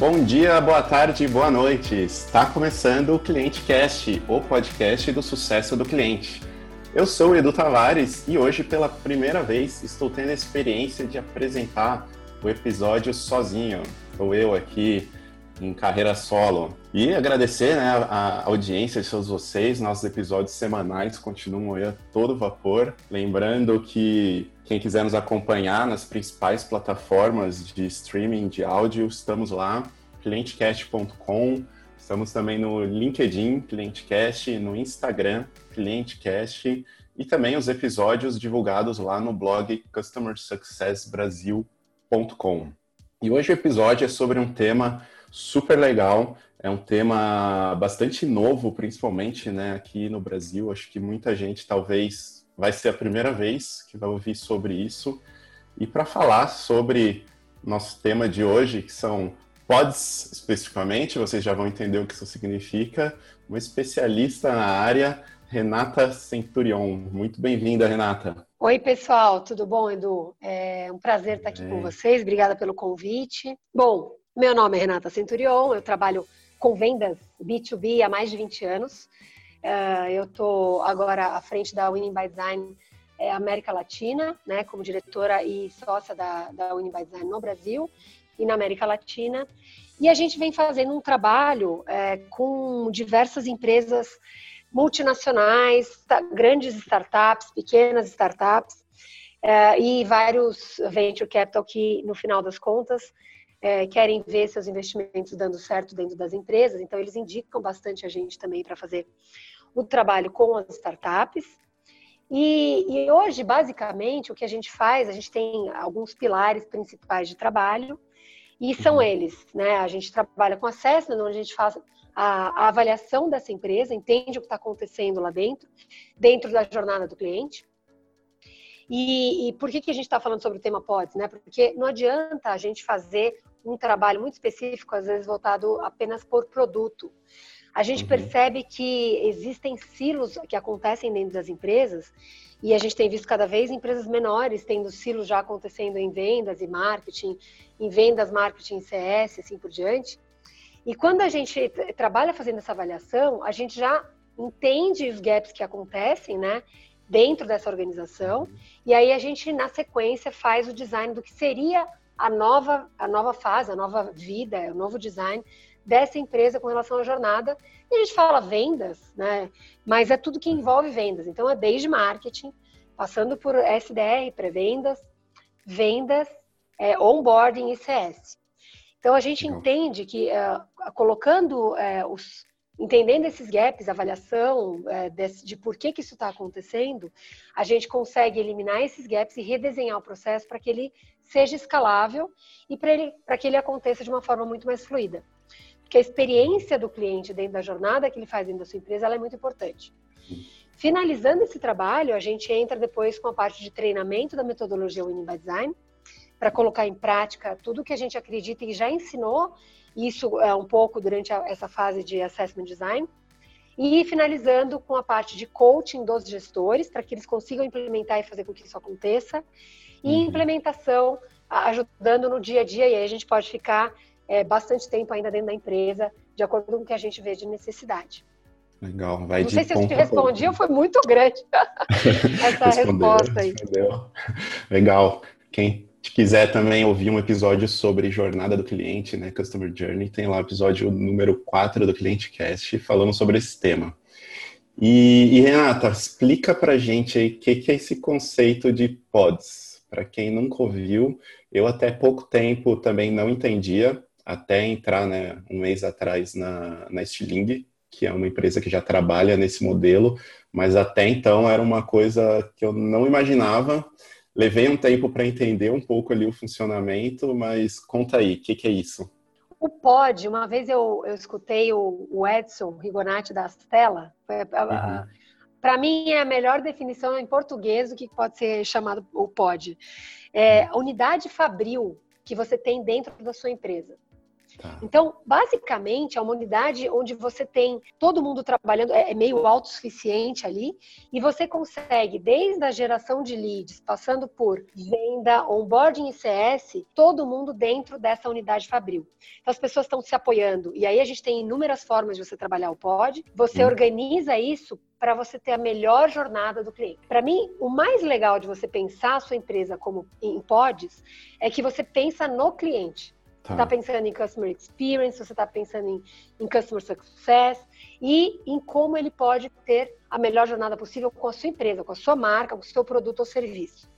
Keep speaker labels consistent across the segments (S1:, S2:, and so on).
S1: Bom dia, boa tarde, boa noite. Está começando o Cliente Cast, o podcast do sucesso do cliente. Eu sou o Edu Tavares e hoje, pela primeira vez, estou tendo a experiência de apresentar o episódio sozinho. Sou eu aqui em carreira solo. E agradecer né, a audiência de todos vocês. Nossos episódios semanais continuam aí a todo vapor. Lembrando que quem quiser nos acompanhar nas principais plataformas de streaming de áudio, estamos lá, clientecast.com. Estamos também no LinkedIn, ClienteCast, no Instagram, ClienteCast, e também os episódios divulgados lá no blog customersuccessbrasil.com. E hoje o episódio é sobre um tema super legal. É um tema bastante novo, principalmente né, aqui no Brasil. Acho que muita gente talvez vai ser a primeira vez que vai ouvir sobre isso. E para falar sobre nosso tema de hoje, que são pods especificamente, vocês já vão entender o que isso significa, uma especialista na área, Renata Centurion. Muito bem-vinda, Renata.
S2: Oi, pessoal, tudo bom, Edu? É um prazer estar aqui é. com vocês, obrigada pelo convite. Bom, meu nome é Renata Centurion, eu trabalho com vendas B2B há mais de 20 anos. Uh, eu estou agora à frente da Winning by Design é, América Latina, né, como diretora e sócia da, da Winning by Design no Brasil e na América Latina. E a gente vem fazendo um trabalho é, com diversas empresas multinacionais, grandes startups, pequenas startups, é, e vários venture capital que, no final das contas, é, querem ver seus investimentos dando certo dentro das empresas, então eles indicam bastante a gente também para fazer o trabalho com as startups. E, e, hoje, basicamente, o que a gente faz, a gente tem alguns pilares principais de trabalho, e são uhum. eles, né? A gente trabalha com assessment, onde a gente faz a, a avaliação dessa empresa, entende o que está acontecendo lá dentro, dentro da jornada do cliente. E, e, por que, que a gente está falando sobre o tema PODs? Né? Porque não adianta a gente fazer um trabalho muito específico, às vezes voltado apenas por produto. A gente uhum. percebe que existem silos que acontecem dentro das empresas e a gente tem visto cada vez empresas menores tendo silos já acontecendo em vendas e marketing, em vendas, marketing, CS, assim por diante. E quando a gente trabalha fazendo essa avaliação, a gente já entende os gaps que acontecem, né? Dentro dessa organização, uhum. e aí a gente, na sequência, faz o design do que seria a nova, a nova fase, a nova vida, o novo design dessa empresa com relação à jornada. E a gente fala vendas, né? Mas é tudo que envolve vendas. Então é desde marketing, passando por SDR, pré-vendas, vendas, é, onboarding e CS. Então a gente entende que uh, colocando uh, os entendendo esses gaps, avaliação é, de, de, por que, que isso está acontecendo, a gente consegue eliminar esses gaps e redesenhar o processo para que ele seja escalável e para que ele aconteça de uma forma muito mais fluida. Porque a experiência do cliente dentro da jornada que ele faz dentro da sua empresa é muito importante. Finalizando esse trabalho, a gente entra depois com a parte de treinamento da metodologia Winning by Design, para colocar em prática tudo que a gente acredita e já ensinou isso é um pouco durante a, essa fase de assessment design. E finalizando com a parte de coaching dos gestores, para que eles consigam implementar e fazer com que isso aconteça. E uhum. implementação, ajudando no dia a dia, e aí a gente pode ficar é, bastante tempo ainda dentro da empresa, de acordo com o que a gente vê de necessidade.
S1: Legal, vai
S2: Não sei se eu te respondi ou foi muito grande essa resposta aí. Respondeu.
S1: Legal. Quem se quiser também ouvir um episódio sobre jornada do cliente, né, Customer Journey, tem lá o episódio número 4 do Cliente Cast falando sobre esse tema. E, e Renata, explica pra gente aí o que, que é esse conceito de pods. Para quem nunca ouviu, eu até pouco tempo também não entendia, até entrar né, um mês atrás na, na Stiling, que é uma empresa que já trabalha nesse modelo, mas até então era uma coisa que eu não imaginava Levei um tempo para entender um pouco ali o funcionamento, mas conta aí, o que, que, é isso?
S2: O pod, uma vez eu, eu escutei o, o Edson Rigonati da Stella, uhum. para mim é a melhor definição em português do que pode ser chamado o pod. É a unidade fabril que você tem dentro da sua empresa. Tá. Então, basicamente, é uma unidade onde você tem todo mundo trabalhando, é, é meio autossuficiente ali, e você consegue, desde a geração de leads, passando por venda, onboarding e CS, todo mundo dentro dessa unidade Fabril. Então, as pessoas estão se apoiando, e aí a gente tem inúmeras formas de você trabalhar o pod, você hum. organiza isso para você ter a melhor jornada do cliente. Para mim, o mais legal de você pensar a sua empresa como em pods é que você pensa no cliente. Tá. Você está pensando em customer experience, você está pensando em, em customer success e em como ele pode ter a melhor jornada possível com a sua empresa, com a sua marca, com o seu produto ou serviço.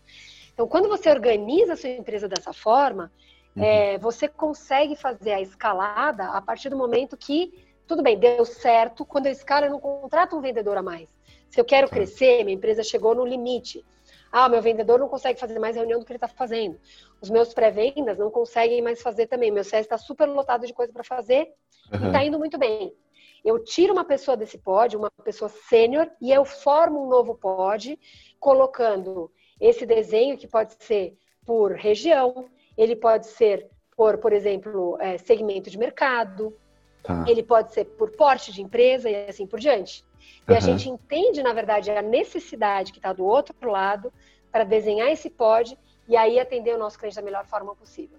S2: Então, quando você organiza a sua empresa dessa forma, uhum. é, você consegue fazer a escalada a partir do momento que, tudo bem, deu certo, quando eu escalo, eu não contrato um vendedor a mais. Se eu quero tá. crescer, minha empresa chegou no limite. Ah, meu vendedor não consegue fazer mais reunião do que ele está fazendo. Os meus pré-vendas não conseguem mais fazer também. Meu CS está super lotado de coisa para fazer uhum. e está indo muito bem. Eu tiro uma pessoa desse pod, uma pessoa sênior, e eu formo um novo pod, colocando esse desenho que pode ser por região, ele pode ser por, por exemplo, é, segmento de mercado, tá. ele pode ser por porte de empresa e assim por diante. E uhum. a gente entende, na verdade, a necessidade que está do outro lado para desenhar esse pod e aí atender o nosso cliente da melhor forma possível.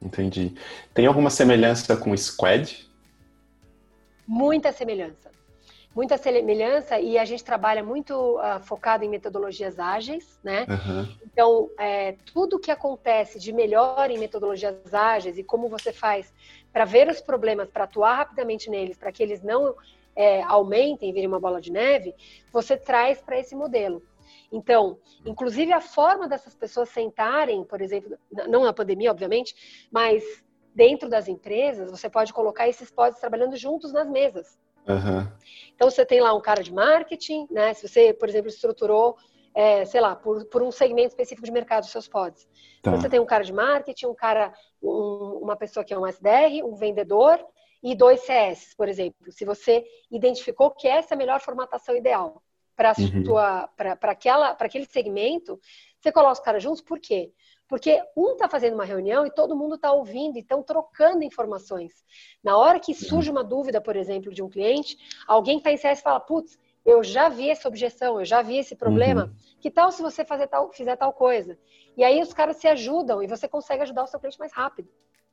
S1: Entendi. Tem alguma semelhança com o Squad?
S2: Muita semelhança. Muita semelhança e a gente trabalha muito uh, focado em metodologias ágeis, né? Uhum. Então, é, tudo que acontece de melhor em metodologias ágeis e como você faz para ver os problemas, para atuar rapidamente neles, para que eles não é, aumentem e virem uma bola de neve, você traz para esse modelo. Então, inclusive a forma dessas pessoas sentarem, por exemplo, não na pandemia, obviamente, mas dentro das empresas, você pode colocar esses pods trabalhando juntos nas mesas. Uhum. Então, você tem lá um cara de marketing, né? Se você, por exemplo, estruturou, é, sei lá, por, por, um segmento específico de mercado, seus pods. Tá. Então, você tem um cara de marketing, um cara, um, uma pessoa que é um SDR, um vendedor, e dois CS, por exemplo. Se você identificou que essa é a melhor formatação ideal para uhum. aquele segmento, você coloca os caras juntos, por quê? Porque um está fazendo uma reunião e todo mundo está ouvindo e estão trocando informações. Na hora que surge uhum. uma dúvida, por exemplo, de um cliente, alguém que está em CS fala, putz, eu já vi essa objeção, eu já vi esse problema, uhum. que tal se você fazer tal, fizer tal coisa? E aí os caras se ajudam e você consegue ajudar o seu cliente mais rápido.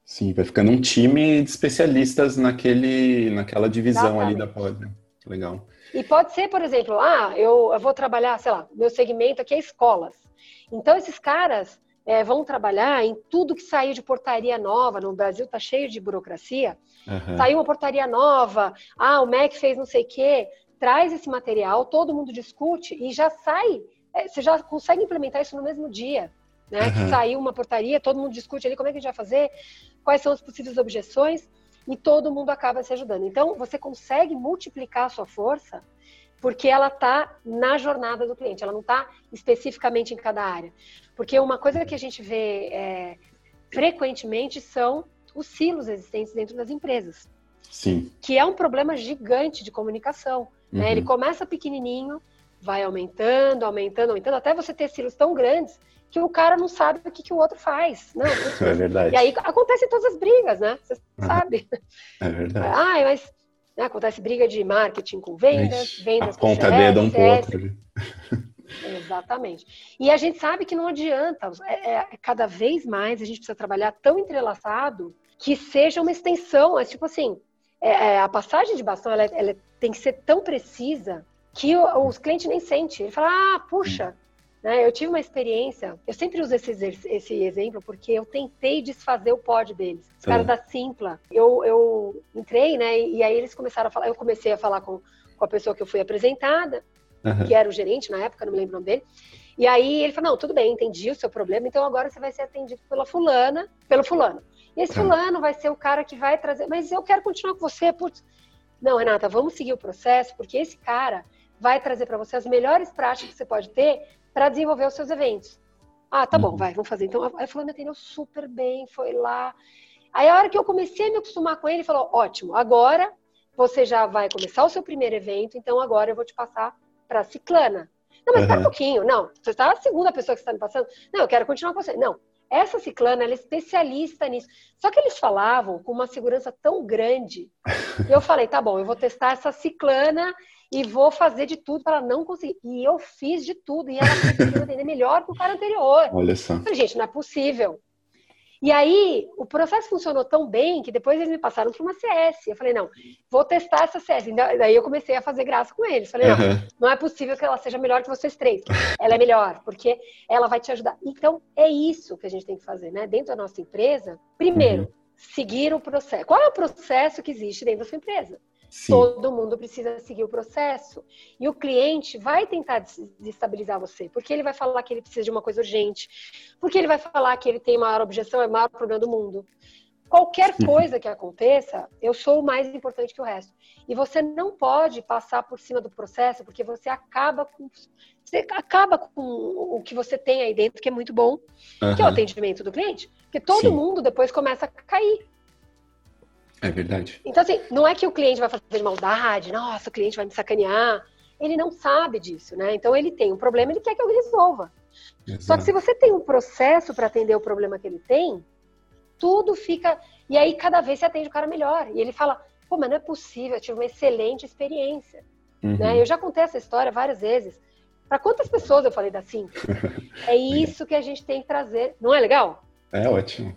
S1: Sim, vai ficando um time de especialistas naquele, naquela divisão Exatamente. ali da pod. Né? Legal.
S2: E pode ser, por exemplo, ah, eu, eu, vou trabalhar, sei lá, meu segmento aqui é escolas. Então, esses caras é, vão trabalhar em tudo que saiu de portaria nova. No Brasil está cheio de burocracia. Uhum. Saiu uma portaria nova, ah, o MEC fez não sei o quê. Traz esse material, todo mundo discute e já sai. É, você já consegue implementar isso no mesmo dia né? Uhum. Que saiu uma portaria, todo mundo discute ali como é que a gente vai fazer, quais são as possíveis objeções, e todo mundo acaba se ajudando. Então, você consegue multiplicar a sua força porque ela está na jornada do cliente, ela não está especificamente em cada área. Porque uma coisa que a gente vê é, frequentemente são os silos existentes dentro das empresas.
S1: Sim.
S2: Que é um problema gigante de comunicação. Né? Uhum. Ele começa pequenininho, vai aumentando, aumentando, aumentando, até você ter silos tão grandes que o cara não sabe o que, que o outro faz. Não,
S1: é verdade.
S2: E aí acontecem todas as brigas, né? Você sabe.
S1: É verdade.
S2: Ah, mas né, acontece briga de marketing com vendas, Ixi, vendas
S1: com ponta dedo um pro outro.
S2: Exatamente. E a gente sabe que não adianta. É, é, cada vez mais a gente precisa trabalhar tão entrelaçado que seja uma extensão. É tipo assim, é, é a passagem de bastão ela, ela, tem que ser tão precisa que o, os clientes nem sentem. Ele fala, ah, puxa, né? Eu tive uma experiência, eu sempre uso esse, esse exemplo porque eu tentei desfazer o pod deles. Os caras da Simpla. Eu, eu entrei, né? E aí eles começaram a falar, eu comecei a falar com, com a pessoa que eu fui apresentada, uhum. que era o gerente na época, não me lembro o nome dele. E aí ele falou: não, tudo bem, entendi o seu problema, então agora você vai ser atendido pela fulana, pelo fulano. E esse fulano vai ser o cara que vai trazer, mas eu quero continuar com você, putz. Não, Renata, vamos seguir o processo, porque esse cara vai trazer para você as melhores práticas que você pode ter para desenvolver os seus eventos. Ah, tá bom, uhum. vai, vamos fazer. Então, a fulana atendeu super bem, foi lá. Aí, a hora que eu comecei a me acostumar com ele, ele falou: ótimo, agora você já vai começar o seu primeiro evento, então agora eu vou te passar para Ciclana. Não, mas uhum. um pouquinho. Não, você está a segunda pessoa que está me passando. Não, eu quero continuar com você. Não, essa ciclana ela é especialista nisso. Só que eles falavam com uma segurança tão grande. eu falei, tá bom, eu vou testar essa ciclana e vou fazer de tudo para ela não conseguir. E eu fiz de tudo e ela conseguiu atender melhor que o cara anterior.
S1: Olha só.
S2: Falei, gente, não é possível. E aí, o processo funcionou tão bem que depois eles me passaram para uma CS. Eu falei, não, vou testar essa CS. Daí eu comecei a fazer graça com eles. Falei, não, uhum. não é possível que ela seja melhor que vocês três. Ela é melhor, porque ela vai te ajudar. Então, é isso que a gente tem que fazer, né? Dentro da nossa empresa, primeiro, uhum. seguir o processo. Qual é o processo que existe dentro da sua empresa? Sim. Todo mundo precisa seguir o processo. E o cliente vai tentar desestabilizar você, porque ele vai falar que ele precisa de uma coisa urgente, porque ele vai falar que ele tem maior objeção, é o maior problema do mundo. Qualquer coisa que aconteça, eu sou o mais importante que o resto. E você não pode passar por cima do processo, porque você acaba com você acaba com o que você tem aí dentro, que é muito bom, uhum. que é o atendimento do cliente. Porque todo Sim. mundo depois começa a cair.
S1: É verdade.
S2: Então, assim, não é que o cliente vai fazer maldade, nossa, o cliente vai me sacanear. Ele não sabe disso, né? Então, ele tem um problema, ele quer que eu resolva. Exato. Só que se você tem um processo para atender o problema que ele tem, tudo fica. E aí, cada vez você atende o cara melhor. E ele fala: pô, mas não é possível, eu tive uma excelente experiência. Uhum. Né? Eu já contei essa história várias vezes. Para quantas pessoas eu falei da Sim? É isso que a gente tem que trazer. Não é legal?
S1: É ótimo.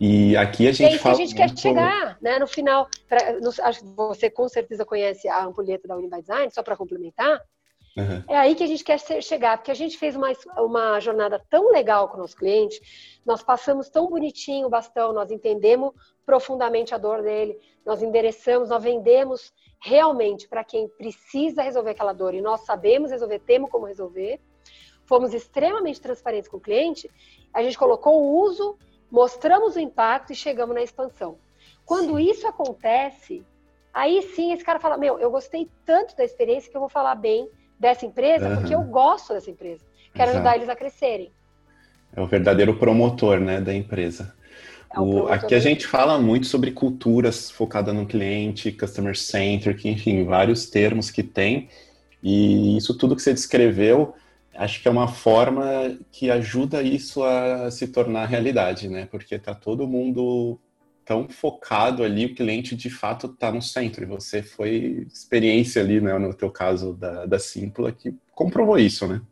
S1: E aqui a gente
S2: e
S1: fala.
S2: a gente quer chegar, né? No final, pra, no, acho que você com certeza conhece a ampulheta da Uniby Design, só para complementar. Uhum. É aí que a gente quer chegar, porque a gente fez uma, uma jornada tão legal com o nosso cliente, nós passamos tão bonitinho o bastão, nós entendemos profundamente a dor dele, nós endereçamos, nós vendemos realmente para quem precisa resolver aquela dor e nós sabemos resolver, temos como resolver. Fomos extremamente transparentes com o cliente, a gente colocou o uso mostramos o impacto e chegamos na expansão. Quando isso acontece, aí sim esse cara fala: Meu, eu gostei tanto da experiência que eu vou falar bem dessa empresa, uhum. porque eu gosto dessa empresa. Quero Exato. ajudar eles a crescerem.
S1: É o verdadeiro promotor né, da empresa. É o, aqui a gente fala muito sobre culturas focada no cliente, customer centric, enfim, vários termos que tem. E isso tudo que você descreveu acho que é uma forma que ajuda isso a se tornar realidade, né? Porque tá todo mundo tão focado ali, o cliente de fato está no centro. E você foi experiência ali, né, no teu caso da, da Simpla, que comprovou isso, né?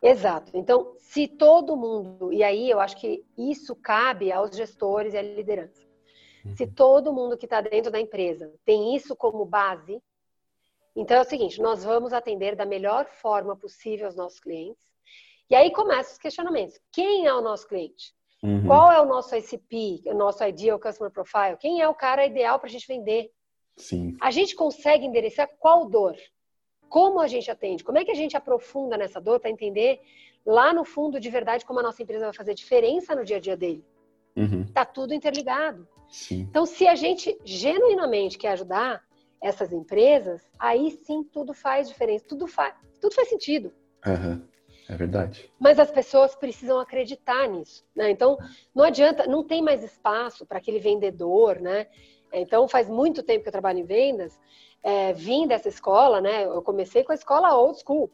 S2: Exato. Então, se todo mundo, e aí eu acho que isso cabe aos gestores e à liderança. Uhum. Se todo mundo que está dentro da empresa tem isso como base, então é o seguinte, nós vamos atender da melhor forma possível os nossos clientes. E aí começam os questionamentos. Quem é o nosso cliente? Uhum. Qual é o nosso ICP, o nosso Ideal Customer Profile? Quem é o cara ideal para a gente vender?
S1: Sim.
S2: A gente consegue endereçar qual dor? Como a gente atende? Como é que a gente aprofunda nessa dor para entender lá no fundo de verdade como a nossa empresa vai fazer diferença no dia a dia dele? Uhum. Tá tudo interligado.
S1: Sim.
S2: Então, se a gente genuinamente quer ajudar, essas empresas, aí sim tudo faz diferença, tudo faz, tudo faz sentido.
S1: Uhum. É verdade.
S2: Mas as pessoas precisam acreditar nisso, né? Então, não adianta, não tem mais espaço para aquele vendedor, né? Então, faz muito tempo que eu trabalho em vendas, é, vim dessa escola, né? Eu comecei com a escola old school.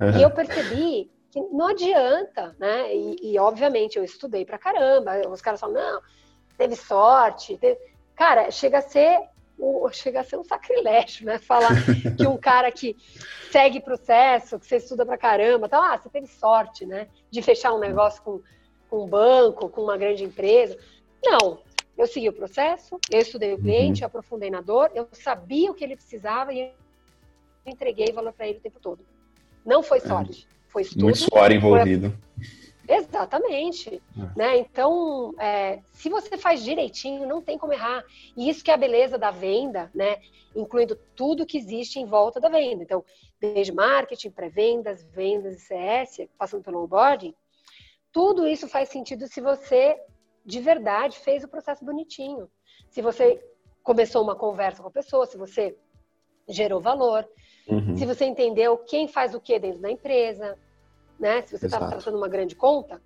S2: Uhum. E eu percebi que não adianta, né? E, e, obviamente, eu estudei pra caramba. Os caras falam, não, teve sorte. Teve... Cara, chega a ser chega a ser um sacrilégio, né? Falar que um cara que segue processo, que você estuda pra caramba, tá, ah, você teve sorte, né? De fechar um negócio com, com um banco, com uma grande empresa. Não, eu segui o processo, eu estudei o cliente, uhum. aprofundei na dor, eu sabia o que ele precisava e entreguei valor para ele o tempo todo. Não foi é. sorte, foi estudo.
S1: Muito suor envolvido.
S2: Foi Exatamente. É. Né? Então, é, se você faz direitinho, não tem como errar. E isso que é a beleza da venda, né? incluindo tudo que existe em volta da venda. Então, desde marketing, pré-vendas, vendas e CS, passando pelo onboarding, tudo isso faz sentido se você, de verdade, fez o processo bonitinho. Se você começou uma conversa com a pessoa, se você gerou valor, uhum. se você entendeu quem faz o que dentro da empresa, né? Se você está tratando uma grande conta,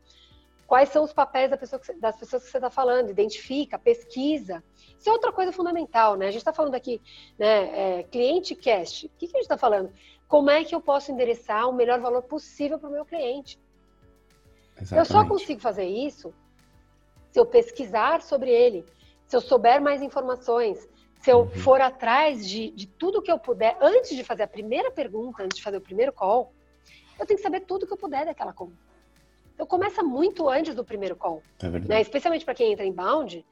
S2: quais são os papéis da pessoa que, das pessoas que você está falando, identifica, pesquisa. Isso é outra coisa fundamental, né? A gente está falando aqui, né, é, cliente cast. O que, que a gente está falando? Como é que eu posso endereçar o melhor valor possível para o meu cliente? Exatamente. Eu só consigo fazer isso se eu pesquisar sobre ele, se eu souber mais informações, se eu uhum. for atrás de, de tudo que eu puder, antes de fazer a primeira pergunta, antes de fazer o primeiro call, eu tenho que saber tudo que eu puder daquela conta. Então começa muito antes do primeiro call. É né? Especialmente para quem entra em bound.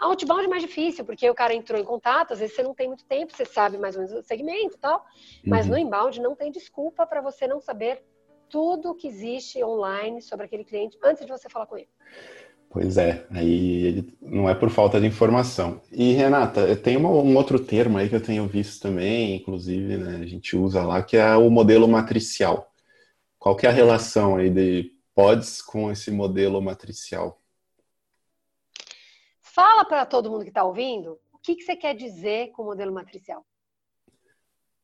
S2: A outbound é mais difícil, porque o cara entrou em contato, às vezes você não tem muito tempo, você sabe mais ou menos o segmento e tal. Mas uhum. no inbound não tem desculpa para você não saber tudo que existe online sobre aquele cliente antes de você falar com ele.
S1: Pois é, aí não é por falta de informação. E Renata, tem uma, um outro termo aí que eu tenho visto também, inclusive, né, a gente usa lá, que é o modelo matricial. Qual que é a relação aí de pods com esse modelo matricial?
S2: Fala para todo mundo que está ouvindo o que, que você quer dizer com o modelo matricial.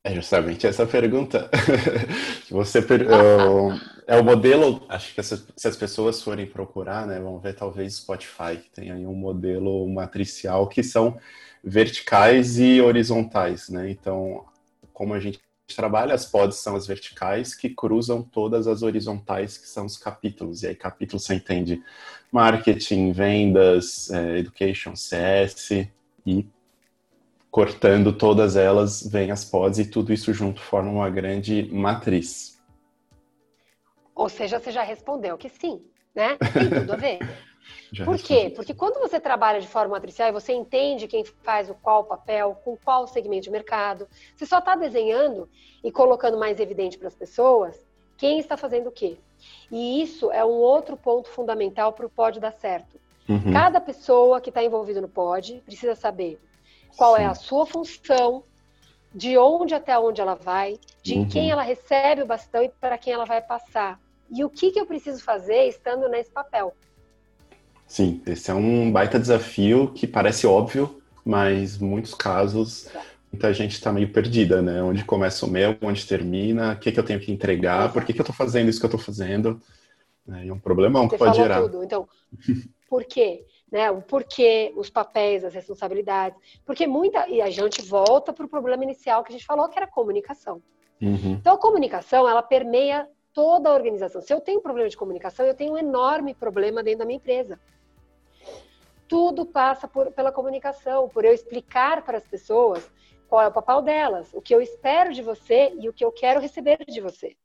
S1: É justamente essa pergunta. Você é o modelo. Acho que se as pessoas forem procurar, né, vão ver talvez Spotify que tem aí um modelo matricial que são verticais e horizontais, né? Então, como a gente trabalha, as pods são as verticais que cruzam todas as horizontais que são os capítulos. E aí capítulo você entende marketing, vendas, é, education, CS e cortando todas elas, vem as pods e tudo isso junto forma uma grande matriz.
S2: Ou seja, você já respondeu que sim, né? Tem tudo a ver. Por quê? Porque quando você trabalha de forma matricial e você entende quem faz o qual papel, com qual segmento de mercado, você só está desenhando e colocando mais evidente para as pessoas quem está fazendo o quê. E isso é um outro ponto fundamental para o pod dar certo. Uhum. Cada pessoa que está envolvida no pod precisa saber qual Sim. é a sua função, de onde até onde ela vai, de uhum. quem ela recebe o bastão e para quem ela vai passar. E o que, que eu preciso fazer estando nesse papel.
S1: Sim, esse é um baita desafio que parece óbvio, mas muitos casos muita gente está meio perdida, né? Onde começa o meu, onde termina, o que, que eu tenho que entregar, por que, que eu estou fazendo isso que eu estou fazendo. É um problemão Você que pode gerar. Tudo.
S2: Então, por quê? né, o porquê, os papéis, as responsabilidades, porque muita e a gente volta para o problema inicial que a gente falou, que era a comunicação. Uhum. Então a comunicação ela permeia toda a organização. Se eu tenho um problema de comunicação, eu tenho um enorme problema dentro da minha empresa. Tudo passa por, pela comunicação, por eu explicar para as pessoas qual é o papel delas, o que eu espero de você e o que eu quero receber de você.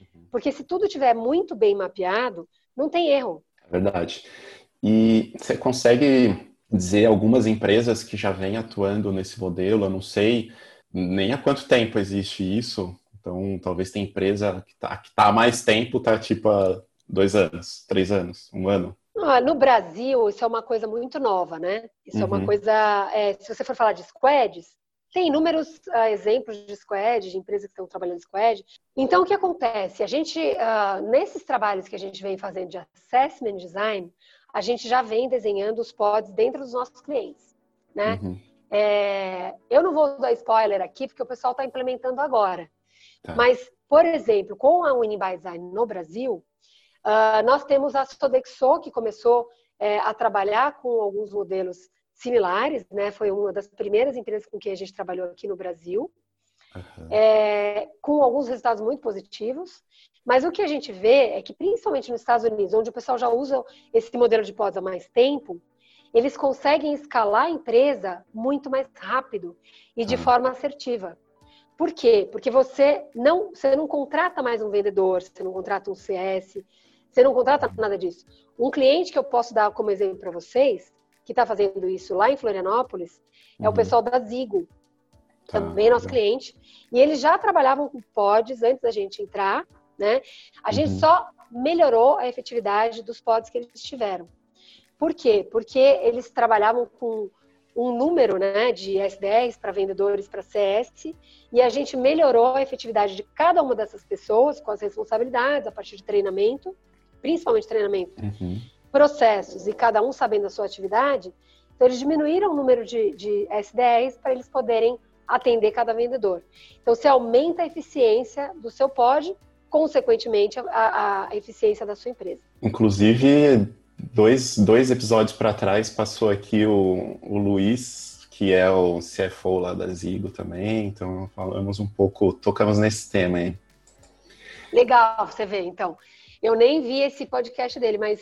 S2: Uhum. Porque se tudo estiver muito bem mapeado, não tem erro.
S1: É verdade. E você consegue dizer algumas empresas que já vêm atuando nesse modelo? Eu não sei nem há quanto tempo existe isso. Então, talvez tem empresa que está tá há mais tempo, está tipo há dois anos, três anos, um ano.
S2: Ah, no Brasil, isso é uma coisa muito nova, né? Isso uhum. é uma uhum. coisa. É, se você for falar de squads, tem inúmeros uh, exemplos de squad, de empresas que estão trabalhando squad. Então, o que acontece? A gente, uh, nesses trabalhos que a gente vem fazendo de assessment design, a gente já vem desenhando os pods dentro dos nossos clientes, né? Uhum. É, eu não vou dar spoiler aqui, porque o pessoal está implementando agora. Tá. Mas, por exemplo, com a Winning by Design no Brasil, uh, nós temos a Sodexo, que começou é, a trabalhar com alguns modelos similares, né? Foi uma das primeiras empresas com que a gente trabalhou aqui no Brasil, uhum. é, com alguns resultados muito positivos. Mas o que a gente vê é que, principalmente nos Estados Unidos, onde o pessoal já usa esse modelo de pods há mais tempo, eles conseguem escalar a empresa muito mais rápido e de ah. forma assertiva. Por quê? Porque você não, você não contrata mais um vendedor, você não contrata um CS, você não contrata nada disso. Um cliente que eu posso dar como exemplo para vocês, que está fazendo isso lá em Florianópolis, uhum. é o uhum. pessoal da Zigo. Tá, também nosso cliente. E eles já trabalhavam com pods antes da gente entrar né? A uhum. gente só melhorou a efetividade dos pods que eles tiveram. Por quê? Porque eles trabalhavam com um número né, de S10 para vendedores para CS e a gente melhorou a efetividade de cada uma dessas pessoas com as responsabilidades a partir de treinamento, principalmente treinamento, uhum. processos e cada um sabendo a sua atividade. Então, eles diminuíram o número de, de S10 para eles poderem atender cada vendedor. Então, você aumenta a eficiência do seu pod consequentemente, a, a eficiência da sua empresa.
S1: Inclusive, dois, dois episódios para trás passou aqui o, o Luiz, que é o CFO lá da Zigo também, então falamos um pouco, tocamos nesse tema aí.
S2: Legal, você vê, então. Eu nem vi esse podcast dele, mas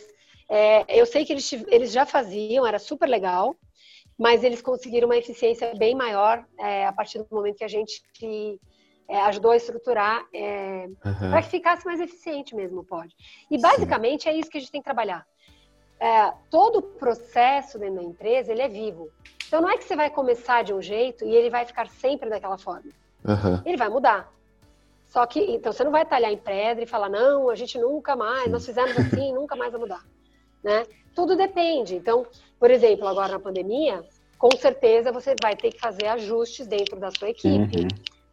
S2: é, eu sei que eles, eles já faziam, era super legal, mas eles conseguiram uma eficiência bem maior é, a partir do momento que a gente é, ajudou a estruturar é, uhum. para que ficasse mais eficiente mesmo, pode. E basicamente Sim. é isso que a gente tem que trabalhar. É, todo o processo dentro da empresa ele é vivo. Então não é que você vai começar de um jeito e ele vai ficar sempre daquela forma. Uhum. Ele vai mudar. Só que, então você não vai talhar em pedra e falar, não, a gente nunca mais, nós fizemos assim, nunca mais vai mudar. Né? Tudo depende. Então, por exemplo, agora na pandemia, com certeza você vai ter que fazer ajustes dentro da sua equipe. Uhum.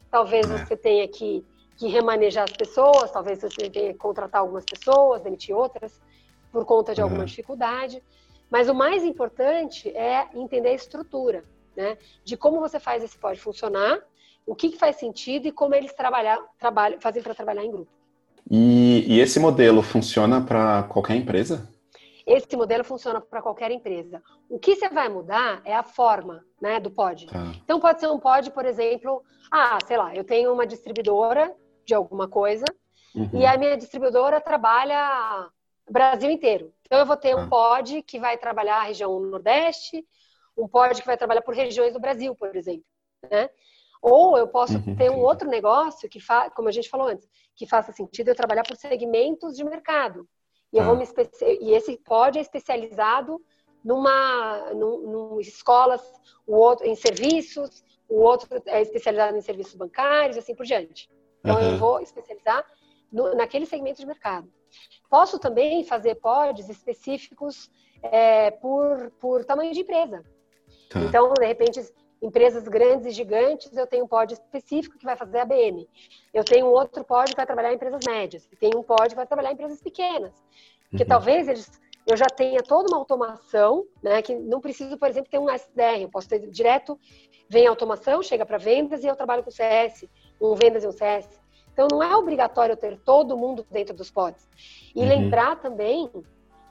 S2: Talvez é. você tenha que, que remanejar as pessoas, talvez você tenha que contratar algumas pessoas, demitir outras, por conta de uhum. alguma dificuldade. Mas o mais importante é entender a estrutura, né? De como você faz esse pode funcionar, o que, que faz sentido e como eles trabalhar, trabalham, fazem para trabalhar em grupo.
S1: E, e esse modelo funciona para qualquer empresa?
S2: Esse modelo funciona para qualquer empresa. O que você vai mudar é a forma né, do pod. Tá. Então, pode ser um pod, por exemplo, ah, sei lá, eu tenho uma distribuidora de alguma coisa uhum. e a minha distribuidora trabalha Brasil inteiro. Então, eu vou ter um ah. pod que vai trabalhar a região Nordeste, um pod que vai trabalhar por regiões do Brasil, por exemplo. Né? Ou eu posso uhum, ter um outro negócio que, como a gente falou antes, que faça sentido eu trabalhar por segmentos de mercado. E, eu vou ah. me e esse pod é especializado numa num, num escolas, o outro em serviços, o outro é especializado em serviços bancários, assim por diante. Então, uhum. eu vou especializar no, naquele segmento de mercado. Posso também fazer pods específicos é, por, por tamanho de empresa. Tá. Então, de repente, empresas grandes e gigantes, eu tenho um pod específico que vai fazer a BM. Eu tenho um outro pod que vai trabalhar em empresas médias. E tem um pod que vai trabalhar em empresas pequenas. Porque uhum. talvez eles, eu já tenha toda uma automação, né? Que não preciso, por exemplo, ter um SDR. Eu posso ter direto, vem a automação, chega para vendas e eu trabalho com CS, um vendas e um CS. Então, não é obrigatório ter todo mundo dentro dos pods. E uhum. lembrar também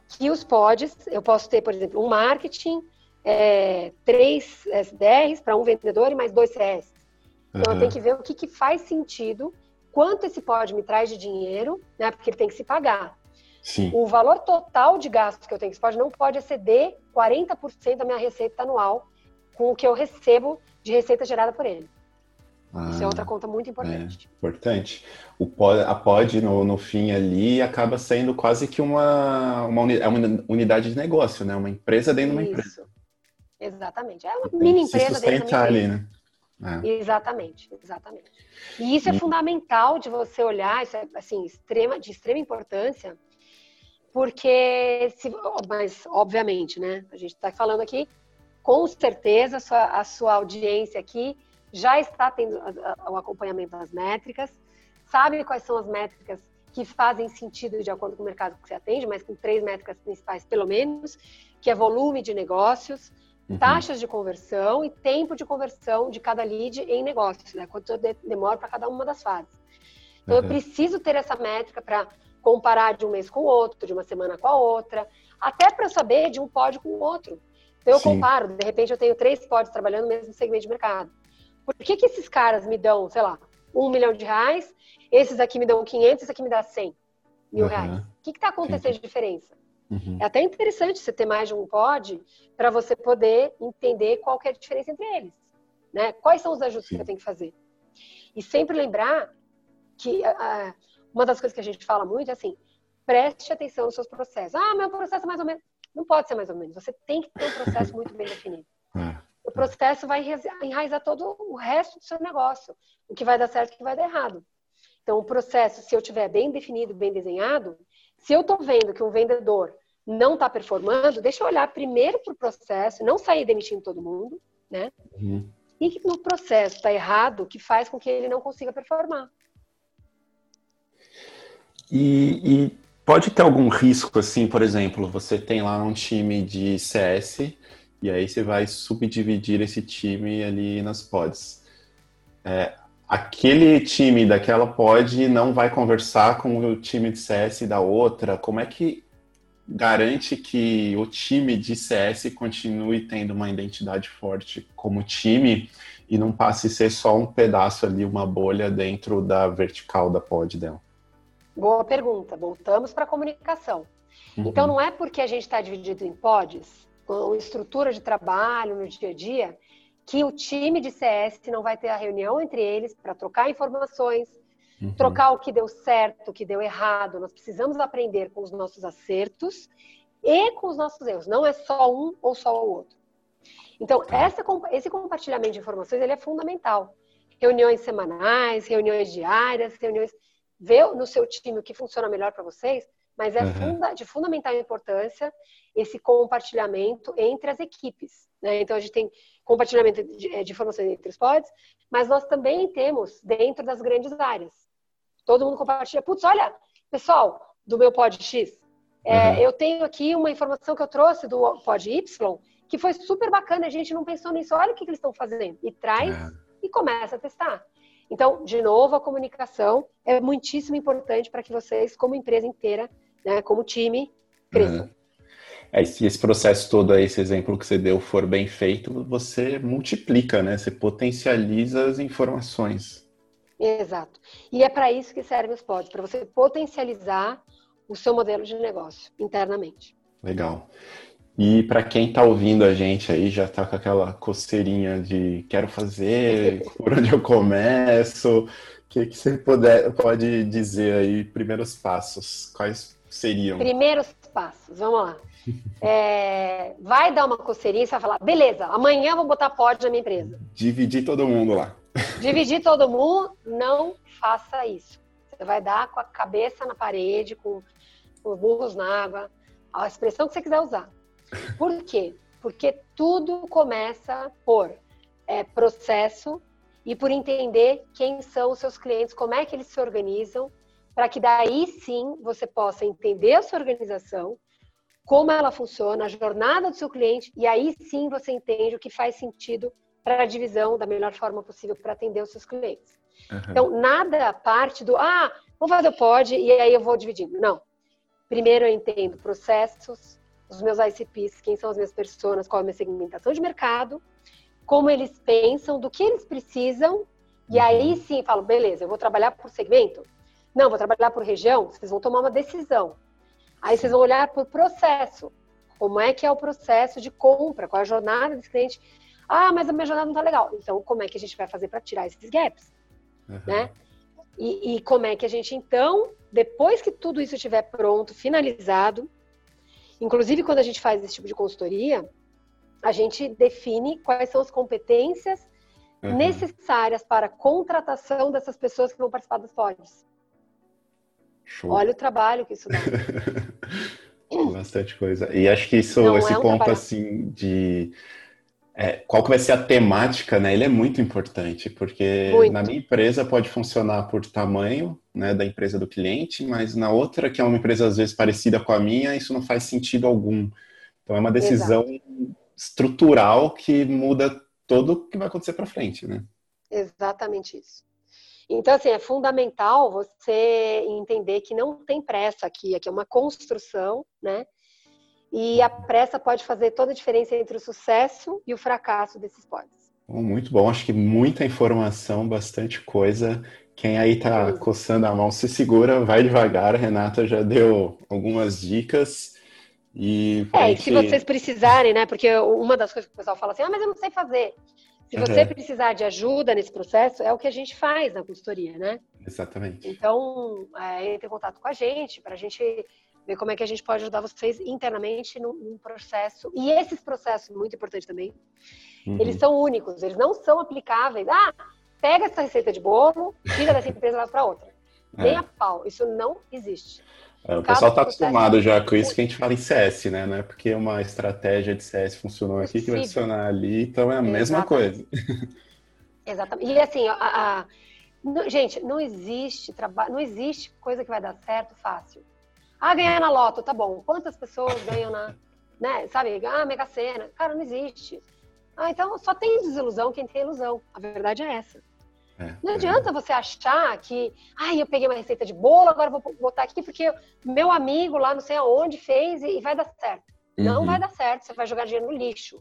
S2: que os pods, eu posso ter, por exemplo, um marketing, é, três SDRs para um vendedor e mais dois CS. Então, uhum. eu tenho que ver o que, que faz sentido, quanto esse pod me traz de dinheiro, né? Porque ele tem que se pagar. Sim. O valor total de gastos que eu tenho que esse pod não pode exceder 40% da minha receita anual com o que eu recebo de receita gerada por ele. Ah, Isso é outra conta muito importante.
S1: É, importante. O pod, a pod, no, no fim ali, acaba sendo quase que uma, uma, é unidade de negócio, né? Uma empresa dentro de uma empresa.
S2: Exatamente. É uma mini empresa
S1: dentro de uma ali, né?
S2: É. Exatamente, exatamente. E isso é e... fundamental de você olhar, isso é assim, extrema, de extrema importância, porque, se, mas obviamente, né? A gente está falando aqui, com certeza a sua, a sua audiência aqui já está tendo o acompanhamento das métricas, sabe quais são as métricas que fazem sentido de acordo com o mercado que você atende, mas com três métricas principais pelo menos, que é volume de negócios, uhum. taxas de conversão e tempo de conversão de cada lead em negócios, né? Quanto demora para cada uma das fases. Então uhum. eu preciso ter essa métrica para comparar de um mês com o outro, de uma semana com a outra, até para saber de um pod com o outro. Então eu Sim. comparo, de repente eu tenho três pods trabalhando no mesmo segmento de mercado. Por que, que esses caras me dão, sei lá, um milhão de reais, esses aqui me dão 500, esse aqui me dá 100 mil uhum. reais? O que está acontecendo de diferença? Uhum. É até interessante você ter mais de um pod para você poder entender qual é a diferença entre eles. Né? Quais são os ajustes Sim. que eu tenho que fazer? E sempre lembrar que uh, uma das coisas que a gente fala muito é assim, preste atenção nos seus processos. Ah, meu processo é mais ou menos. Não pode ser mais ou menos. Você tem que ter um processo muito bem definido. É o processo vai enraizar todo o resto do seu negócio, o que vai dar certo e o que vai dar errado. Então, o processo, se eu tiver bem definido, bem desenhado, se eu estou vendo que um vendedor não está performando, deixa eu olhar primeiro para o processo, não sair demitindo todo mundo, né? Uhum. E que no processo está errado, que faz com que ele não consiga performar.
S1: E, e, pode ter algum risco, assim, por exemplo, você tem lá um time de CS e aí você vai subdividir esse time ali nas pods. É, aquele time daquela pod não vai conversar com o time de CS da outra. Como é que garante que o time de CS continue tendo uma identidade forte como time e não passe a ser só um pedaço ali, uma bolha dentro da vertical da pod dela?
S2: Boa pergunta. Voltamos para a comunicação. Uhum. Então, não é porque a gente está dividido em pods, com estrutura de trabalho no dia a dia, que o time de CS não vai ter a reunião entre eles para trocar informações, uhum. trocar o que deu certo, o que deu errado. Nós precisamos aprender com os nossos acertos e com os nossos erros. Não é só um ou só o outro. Então, tá. essa, esse compartilhamento de informações ele é fundamental. Reuniões semanais, reuniões diárias, reuniões. Vê no seu time o que funciona melhor para vocês, mas é uhum. funda, de fundamental importância esse compartilhamento entre as equipes. Né? Então, a gente tem compartilhamento de, de, informações entre os pods, mas nós também temos dentro das grandes áreas. Todo mundo compartilha. Putz, olha, pessoal, do meu pod X, é, uhum. eu tenho aqui uma informação que eu trouxe do pod Y, que foi super bacana, a gente não pensou nisso, olha o que, que eles estão fazendo. E traz uhum. e começa a testar. Então, de novo, a comunicação é muitíssimo importante para que vocês, como empresa inteira, né, como time, cresçam. Uhum.
S1: É, se esse processo todo aí, esse exemplo que você deu, for bem feito, você multiplica, né? Você potencializa as informações.
S2: Exato. E é para isso que servem os pods, para você potencializar o seu modelo de negócio internamente.
S1: Legal. E para quem está ouvindo a gente aí, já está com aquela coceirinha de quero fazer, por onde eu começo, o que, que você puder, pode dizer aí, primeiros passos, quais seriam?
S2: Primeiros passos, vamos lá. É, vai dar uma coceirinha e vai falar, beleza, amanhã eu vou botar pod na minha empresa.
S1: Dividir todo mundo lá.
S2: Dividir todo mundo, não faça isso. Você vai dar com a cabeça na parede, com os burros na água, a expressão que você quiser usar. Por quê? Porque tudo começa por é, processo e por entender quem são os seus clientes, como é que eles se organizam, para que daí sim você possa entender a sua organização, como ela funciona, a jornada do seu cliente, e aí sim você entende o que faz sentido para a divisão da melhor forma possível para atender os seus clientes. Uhum. Então, nada parte do, ah, vou fazer o pod e aí eu vou dividindo. Não. Primeiro eu entendo processos, os meus ICPs, quem são as minhas pessoas, qual é a minha segmentação de mercado, como eles pensam, do que eles precisam, e aí uhum. sim falo, beleza, eu vou trabalhar por segmento? Não, vou trabalhar por região, vocês vão tomar uma decisão. Aí vocês vão olhar o processo. Como é que é o processo de compra? Qual é a jornada desse cliente? Ah, mas a minha jornada não está legal. Então, como é que a gente vai fazer para tirar esses gaps? Uhum. Né? E, e, como é que a gente, então, depois que tudo isso estiver pronto, finalizado, inclusive quando a gente faz esse tipo de consultoria, a gente define quais são as competências uhum. necessárias para a contratação dessas pessoas que vão participar dos pods. Show. Olha o trabalho que isso dá.
S1: Bastante coisa. E acho que isso, Não esse é um ponto trabalho. assim de é, qual que vai ser a temática, né? Ele é muito importante, porque muito. na minha empresa pode funcionar por tamanho, né, da empresa do cliente, mas na outra, que é uma empresa às vezes parecida com a minha, isso não faz sentido algum. Então é uma decisão Exato. estrutural que muda todo o que vai acontecer para frente, né?
S2: Exatamente isso. Então, assim, é fundamental você entender que não tem pressa aqui, aqui é uma construção, né? E a pressa pode fazer toda a diferença entre o sucesso e o fracasso desses pods.
S1: Muito bom, acho que muita informação, bastante coisa. Quem aí tá coçando a mão, se segura, vai devagar. A Renata já deu algumas dicas. E
S2: é, gente... e se vocês precisarem, né? Porque uma das coisas que o pessoal fala assim, ah, mas eu não sei fazer. Se você uhum. precisar de ajuda nesse processo, é o que a gente faz na consultoria, né?
S1: Exatamente.
S2: Então, é, entre em contato com a gente, para a gente ver como é que a gente pode ajudar vocês internamente num, num processo. E esses processos, muito importante também, uhum. eles são únicos, eles não são aplicáveis. Ah, pega essa receita de bolo, tira dessa empresa e leva para outra. É. Nem a pau, isso não existe.
S1: É, o pessoal está acostumado já com isso que a gente fala em CS, né? Não é porque uma estratégia de CS funcionou aqui que vai funcionar ali, então é a Exatamente. mesma coisa.
S2: Exatamente. E assim, a, a, não, gente, não existe trabalho, não existe coisa que vai dar certo fácil. Ah, ganhar na loto, tá bom. Quantas pessoas ganham na, né? Sabe? Ah, Mega Sena. Cara, não existe. Ah, então só tem desilusão quem tem ilusão. A verdade é essa. É, não adianta é. você achar que, ai, eu peguei uma receita de bolo, agora vou botar aqui porque meu amigo lá não sei aonde fez e, e vai dar certo. Uhum. Não vai dar certo, você vai jogar dinheiro no lixo.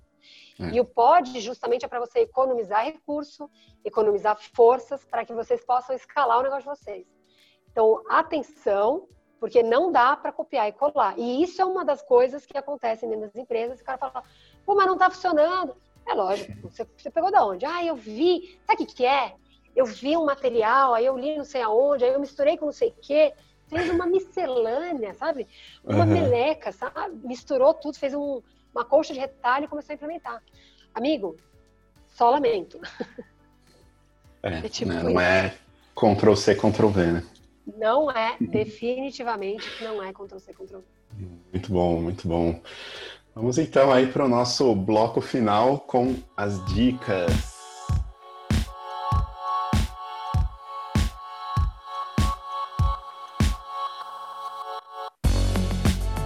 S2: É. E o POD justamente é para você economizar recurso, economizar forças para que vocês possam escalar o negócio de vocês. Então, atenção, porque não dá para copiar e colar. E isso é uma das coisas que acontecem dentro das empresas. O cara fala, pô, mas não está funcionando. É lógico, você, você pegou da onde? Ah, eu vi, sabe o que, que é? Eu vi um material, aí eu li não sei aonde, aí eu misturei com não sei o quê. Fez uma miscelânea, sabe? Uma uhum. meleca, sabe? Misturou tudo, fez um, uma colcha de retalho e começou a implementar. Amigo, só lamento.
S1: É, é tipo né, não é Ctrl C, Ctrl V, né?
S2: Não é, definitivamente não é Ctrl C, Ctrl V.
S1: Muito bom, muito bom. Vamos então aí para o nosso bloco final com as dicas.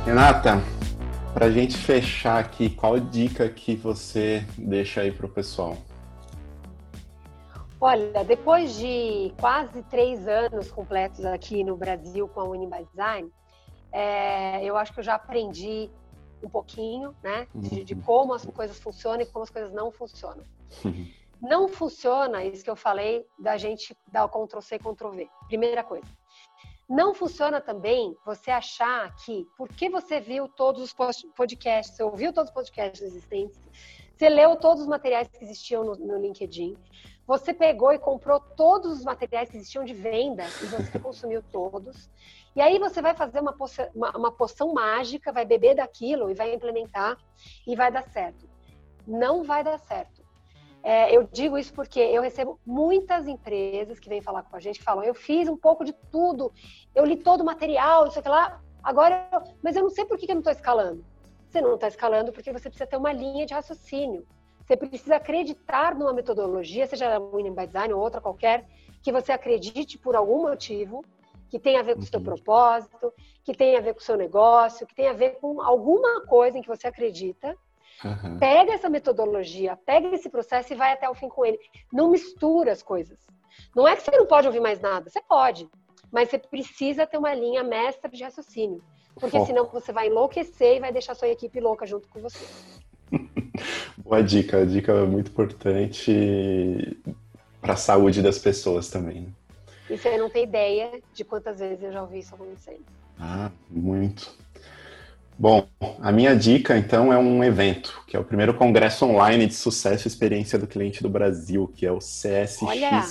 S1: Renata, para a gente fechar aqui, qual dica que você deixa aí para o pessoal?
S2: Olha, depois de quase três anos completos aqui no Brasil com a by Design, é, eu acho que eu já aprendi um pouquinho, né, de, de, uhum. como as coisas funcionam e como as coisas não funcionam. Uhum. Não funciona isso que eu falei da gente dar o Ctrl C, Ctrl V. Primeira coisa. Não funciona também você achar que, porque você viu todos os podcasts, você ouviu todos os podcasts existentes, você leu todos os materiais que existiam no, no LinkedIn, você pegou e comprou todos os materiais que existiam de venda e você consumiu todos. E aí você vai fazer uma poção, uma, uma poção mágica, vai beber daquilo e vai implementar e vai dar certo. Não vai dar certo. É, eu digo isso porque eu recebo muitas empresas que vêm falar com a gente que falam: eu fiz um pouco de tudo, eu li todo o material, isso aqui lá, agora, eu, mas eu não sei por que eu não estou escalando. Você não está escalando porque você precisa ter uma linha de raciocínio. Você precisa acreditar numa metodologia, seja Winning by Design ou outra qualquer, que você acredite por algum motivo, que tem a ver com o seu propósito, que tem a ver com o seu negócio, que tem a ver com alguma coisa em que você acredita. Uhum. Pega essa metodologia, pega esse processo e vai até o fim com ele. Não mistura as coisas. Não é que você não pode ouvir mais nada, você pode, mas você precisa ter uma linha mestra de raciocínio, porque oh. senão você vai enlouquecer e vai deixar sua equipe louca junto com você.
S1: Boa dica, dica muito importante para a saúde das pessoas também. Né?
S2: E você não tem ideia de quantas vezes eu já ouvi isso acontecendo.
S1: Ah, muito. Bom, a minha dica então é um evento, que é o primeiro congresso online de sucesso e experiência do cliente do Brasil, que é o CSX Olha,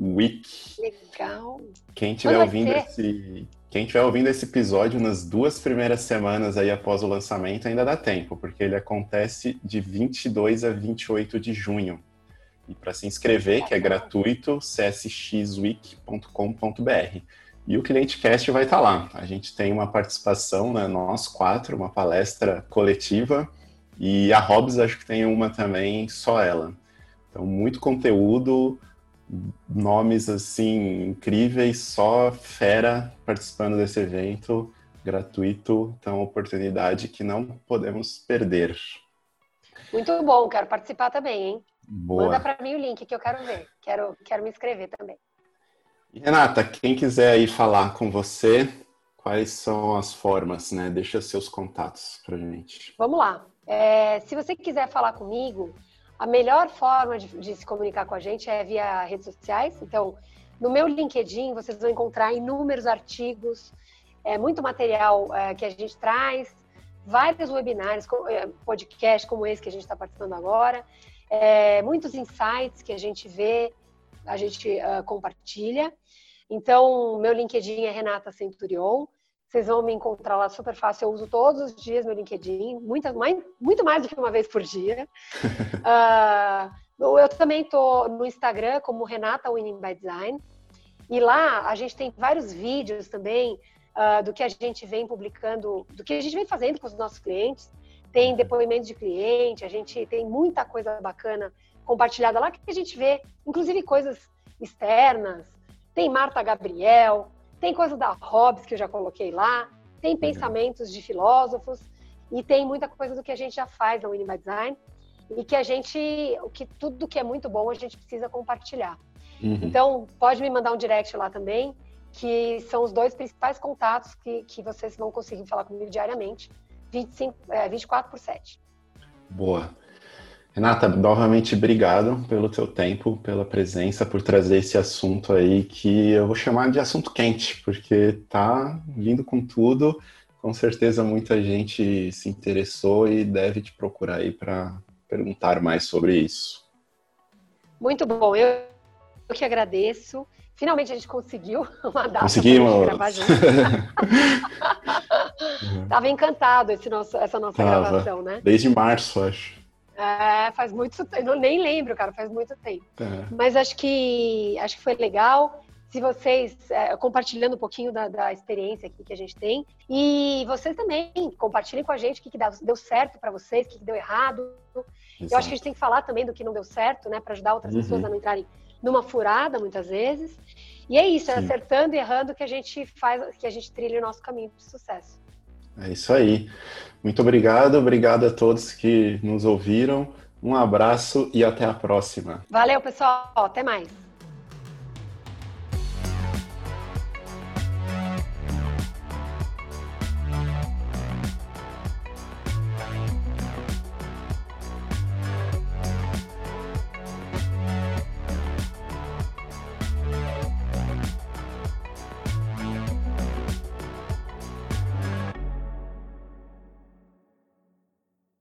S1: Week.
S2: Legal.
S1: Quem estiver ouvindo esse quem estiver ouvindo esse episódio nas duas primeiras semanas aí após o lançamento ainda dá tempo, porque ele acontece de 22 a 28 de junho. E para se inscrever, que é gratuito, csxweek.com.br. E o Cliente Cast vai estar tá lá. A gente tem uma participação, né, nós quatro, uma palestra coletiva, e a Hobbs acho que tem uma também, só ela. Então, muito conteúdo, nomes assim incríveis, só fera participando desse evento gratuito, então oportunidade que não podemos perder.
S2: Muito bom, quero participar também, hein? Boa. Manda para mim o link que eu quero ver. Quero, quero me inscrever também.
S1: Renata, quem quiser aí falar com você, quais são as formas, né? Deixa seus contatos para gente.
S2: Vamos lá. É, se você quiser falar comigo, a melhor forma de, de, se comunicar com a gente é via redes sociais. Então, no meu LinkedIn, vocês vão encontrar inúmeros artigos, é, muito material é, que a gente traz, vários webinários, é, podcast como esse que a gente está participando agora é, muitos insights que a gente vê, a gente uh, compartilha. Então, meu LinkedIn é Renata Centurion. Vocês vão me encontrar lá super fácil. Eu uso todos os dias meu LinkedIn, muito mais, muito mais do que uma vez por dia. uh, eu também estou no Instagram como Renata Winning by Design. E lá a gente tem vários vídeos também uh, do que a gente vem publicando, do que a gente vem fazendo com os nossos clientes tem depoimento de cliente, a gente tem muita coisa bacana compartilhada lá que a gente vê, inclusive coisas externas. Tem Marta Gabriel, tem coisa da Hobbes que eu já coloquei lá, tem pensamentos de filósofos e tem muita coisa do que a gente já faz na by Design e que a gente, o que tudo que é muito bom a gente precisa compartilhar. Uhum. Então, pode me mandar um direct lá também, que são os dois principais contatos que, que vocês vão conseguir falar comigo diariamente. 25, é, 24 por 7.
S1: Boa. Renata, novamente obrigado pelo teu tempo, pela presença, por trazer esse assunto aí que eu vou chamar de assunto quente, porque tá vindo com tudo. Com certeza muita gente se interessou e deve te procurar aí para perguntar mais sobre isso.
S2: Muito bom, eu, eu que agradeço. Finalmente a gente conseguiu uma data
S1: Conseguimos.
S2: gravar junto. Tava encantado esse nosso, essa nossa Tava. gravação, né?
S1: Desde março, acho.
S2: É, faz muito tempo, eu nem lembro, cara, faz muito tempo. É. Mas acho que acho que foi legal. Se vocês é, compartilhando um pouquinho da, da, experiência aqui que a gente tem e vocês também compartilhem com a gente o que, que deu certo para vocês, o que, que, deu errado. Exato. Eu acho que a gente tem que falar também do que não deu certo, né, para ajudar outras uhum. pessoas a não entrarem numa furada muitas vezes. E é isso, é acertando e errando que a gente faz, que a gente trilha o nosso caminho de sucesso.
S1: É isso aí. Muito obrigado, obrigado a todos que nos ouviram. Um abraço e até a próxima.
S2: Valeu, pessoal. Até mais.